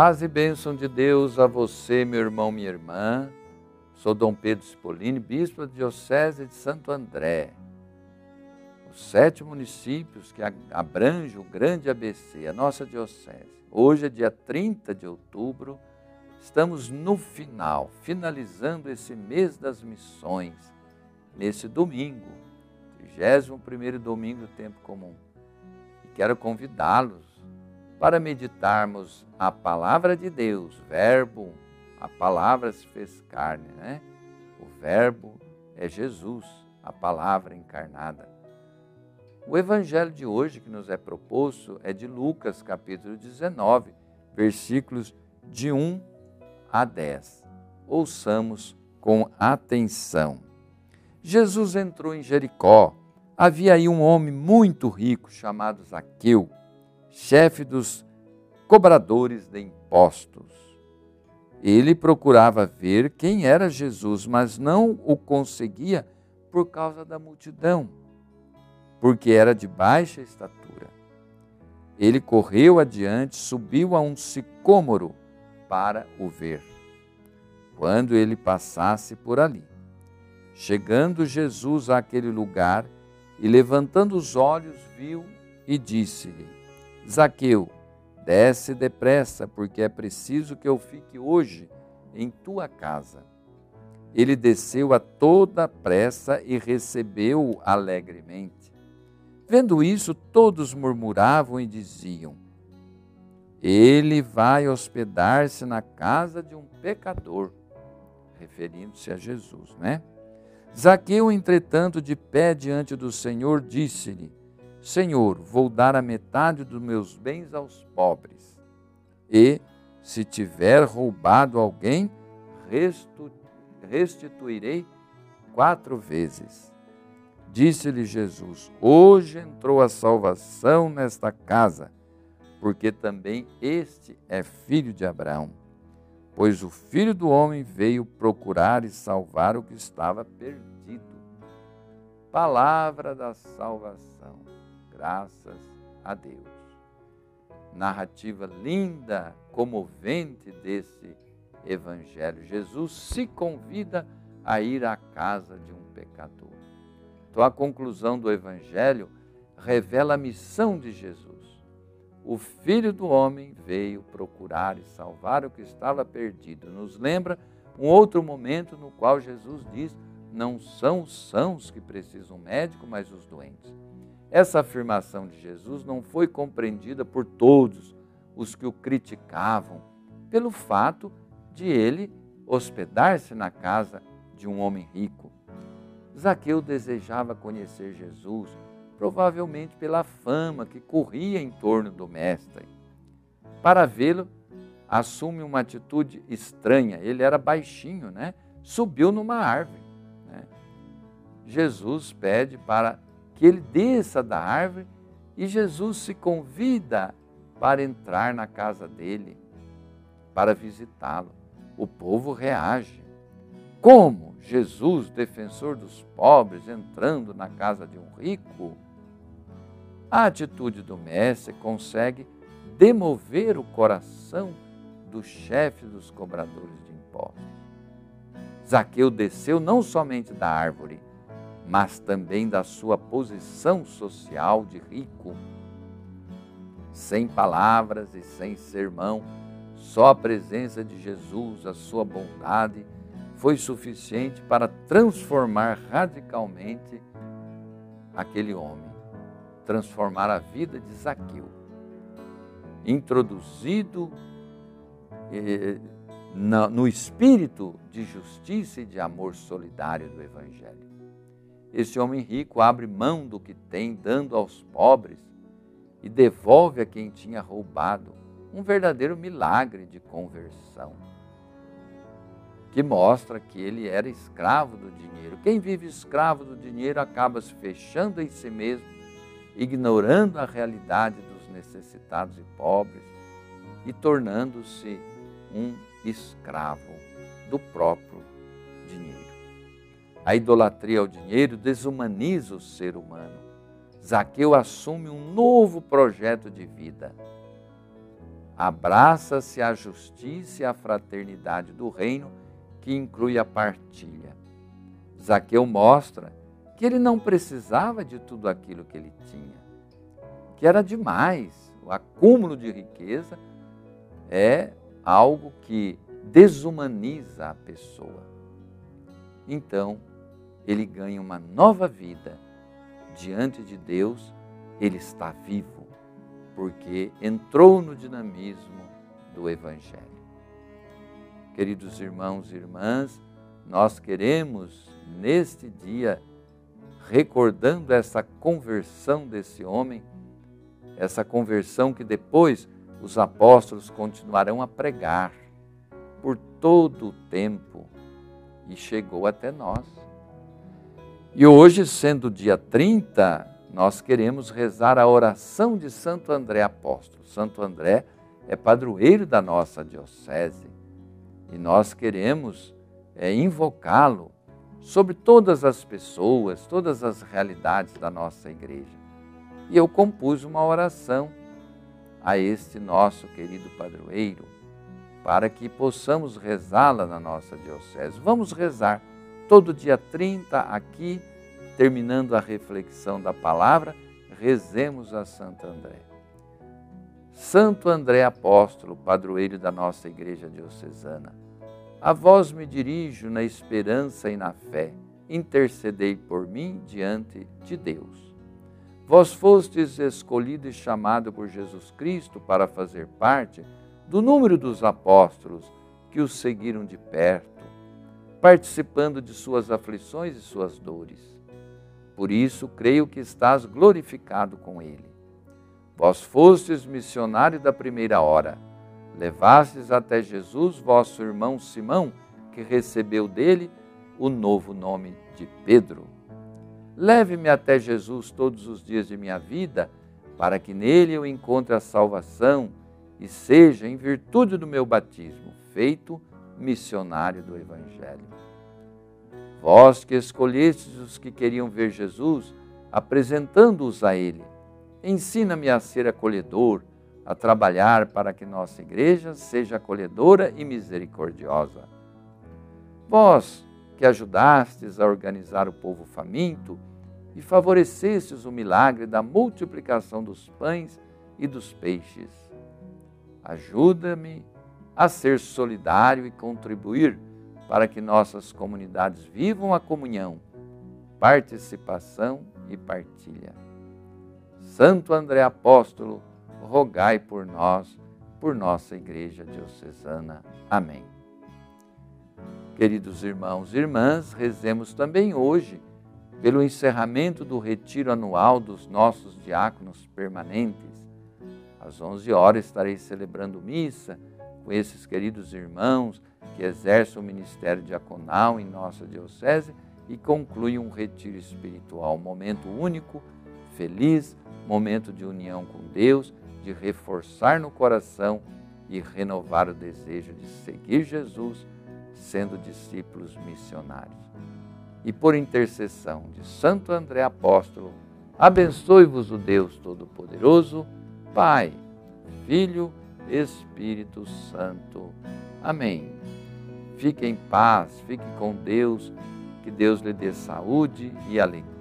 Paz e bênção de Deus a você, meu irmão, minha irmã. Sou Dom Pedro Spolini, bispo da Diocese de Santo André. Os sete municípios que abrangem o grande ABC, a nossa diocese. Hoje é dia 30 de outubro, estamos no final, finalizando esse mês das missões, nesse domingo, 31º domingo do tempo comum. E quero convidá-los para meditarmos a palavra de Deus, verbo, a palavra se fez carne, né? O verbo é Jesus, a palavra encarnada. O evangelho de hoje que nos é proposto é de Lucas, capítulo 19, versículos de 1 a 10. Ouçamos com atenção. Jesus entrou em Jericó. Havia aí um homem muito rico chamado Zaqueu chefe dos cobradores de impostos. Ele procurava ver quem era Jesus, mas não o conseguia por causa da multidão, porque era de baixa estatura. Ele correu adiante, subiu a um sicômoro para o ver, quando ele passasse por ali. Chegando Jesus àquele lugar e levantando os olhos, viu e disse-lhe: Zaqueu, desce depressa, porque é preciso que eu fique hoje em tua casa. Ele desceu a toda pressa e recebeu-o alegremente. Vendo isso, todos murmuravam e diziam: Ele vai hospedar-se na casa de um pecador, referindo-se a Jesus, né? Zaqueu, entretanto, de pé diante do Senhor, disse-lhe: Senhor, vou dar a metade dos meus bens aos pobres. E, se tiver roubado alguém, restituirei quatro vezes. Disse-lhe Jesus: Hoje entrou a salvação nesta casa, porque também este é filho de Abraão. Pois o filho do homem veio procurar e salvar o que estava perdido. Palavra da salvação. Graças a Deus. Narrativa linda, comovente desse evangelho. Jesus se convida a ir à casa de um pecador. Então, a conclusão do evangelho revela a missão de Jesus. O Filho do Homem veio procurar e salvar o que estava perdido. Nos lembra um outro momento no qual Jesus diz: Não são os sãos que precisam médico, mas os doentes. Essa afirmação de Jesus não foi compreendida por todos os que o criticavam, pelo fato de ele hospedar-se na casa de um homem rico. Zaqueu desejava conhecer Jesus, provavelmente pela fama que corria em torno do Mestre. Para vê-lo, assume uma atitude estranha. Ele era baixinho, né? Subiu numa árvore. Jesus pede para que ele desça da árvore e Jesus se convida para entrar na casa dele, para visitá-lo. O povo reage. Como Jesus, defensor dos pobres, entrando na casa de um rico? A atitude do mestre consegue demover o coração do chefe dos cobradores de impostos. Zaqueu desceu não somente da árvore, mas também da sua posição social de rico. Sem palavras e sem sermão, só a presença de Jesus, a sua bondade, foi suficiente para transformar radicalmente aquele homem, transformar a vida de Zaqueu. Introduzido eh, no espírito de justiça e de amor solidário do Evangelho. Esse homem rico abre mão do que tem, dando aos pobres, e devolve a quem tinha roubado. Um verdadeiro milagre de conversão, que mostra que ele era escravo do dinheiro. Quem vive escravo do dinheiro acaba se fechando em si mesmo, ignorando a realidade dos necessitados e pobres e tornando-se um escravo do próprio dinheiro. A idolatria ao dinheiro desumaniza o ser humano. Zaqueu assume um novo projeto de vida. abraça-se a justiça e a fraternidade do reino, que inclui a partilha. Zaqueu mostra que ele não precisava de tudo aquilo que ele tinha, que era demais. O acúmulo de riqueza é algo que desumaniza a pessoa. Então, ele ganha uma nova vida. Diante de Deus, ele está vivo, porque entrou no dinamismo do Evangelho. Queridos irmãos e irmãs, nós queremos, neste dia, recordando essa conversão desse homem, essa conversão que depois os apóstolos continuarão a pregar por todo o tempo e chegou até nós. E hoje, sendo dia 30, nós queremos rezar a oração de Santo André Apóstolo. Santo André é padroeiro da nossa diocese e nós queremos é, invocá-lo sobre todas as pessoas, todas as realidades da nossa igreja. E eu compus uma oração a este nosso querido padroeiro para que possamos rezá-la na nossa diocese. Vamos rezar todo dia 30 aqui, terminando a reflexão da palavra, rezemos a Santo André. Santo André Apóstolo, padroeiro da nossa igreja diocesana, a vós me dirijo na esperança e na fé, intercedei por mim diante de Deus. Vós fostes escolhido e chamado por Jesus Cristo para fazer parte do número dos apóstolos que os seguiram de perto, participando de suas aflições e suas dores. Por isso, creio que estás glorificado com ele. Vós fostes missionário da primeira hora, levastes até Jesus vosso irmão Simão, que recebeu dele o novo nome de Pedro. Leve-me até Jesus todos os dias de minha vida, para que nele eu encontre a salvação e seja, em virtude do meu batismo, feito missionário do Evangelho. Vós que escolhestes os que queriam ver Jesus, apresentando-os a Ele, ensina-me a ser acolhedor, a trabalhar para que nossa igreja seja acolhedora e misericordiosa. Vós que ajudastes a organizar o povo faminto e favorecestes o milagre da multiplicação dos pães e dos peixes Ajuda-me a ser solidário e contribuir para que nossas comunidades vivam a comunhão, participação e partilha. Santo André Apóstolo, rogai por nós, por nossa Igreja Diocesana. Amém. Queridos irmãos e irmãs, rezemos também hoje pelo encerramento do retiro anual dos nossos diáconos permanentes às 11 horas estarei celebrando missa com esses queridos irmãos que exercem o ministério diaconal em nossa diocese e conclui um retiro espiritual, um momento único, feliz, momento de união com Deus, de reforçar no coração e renovar o desejo de seguir Jesus, sendo discípulos missionários. E por intercessão de Santo André Apóstolo, abençoe-vos o Deus Todo-Poderoso, Pai, Filho, Espírito Santo. Amém. Fique em paz, fique com Deus, que Deus lhe dê saúde e alegria.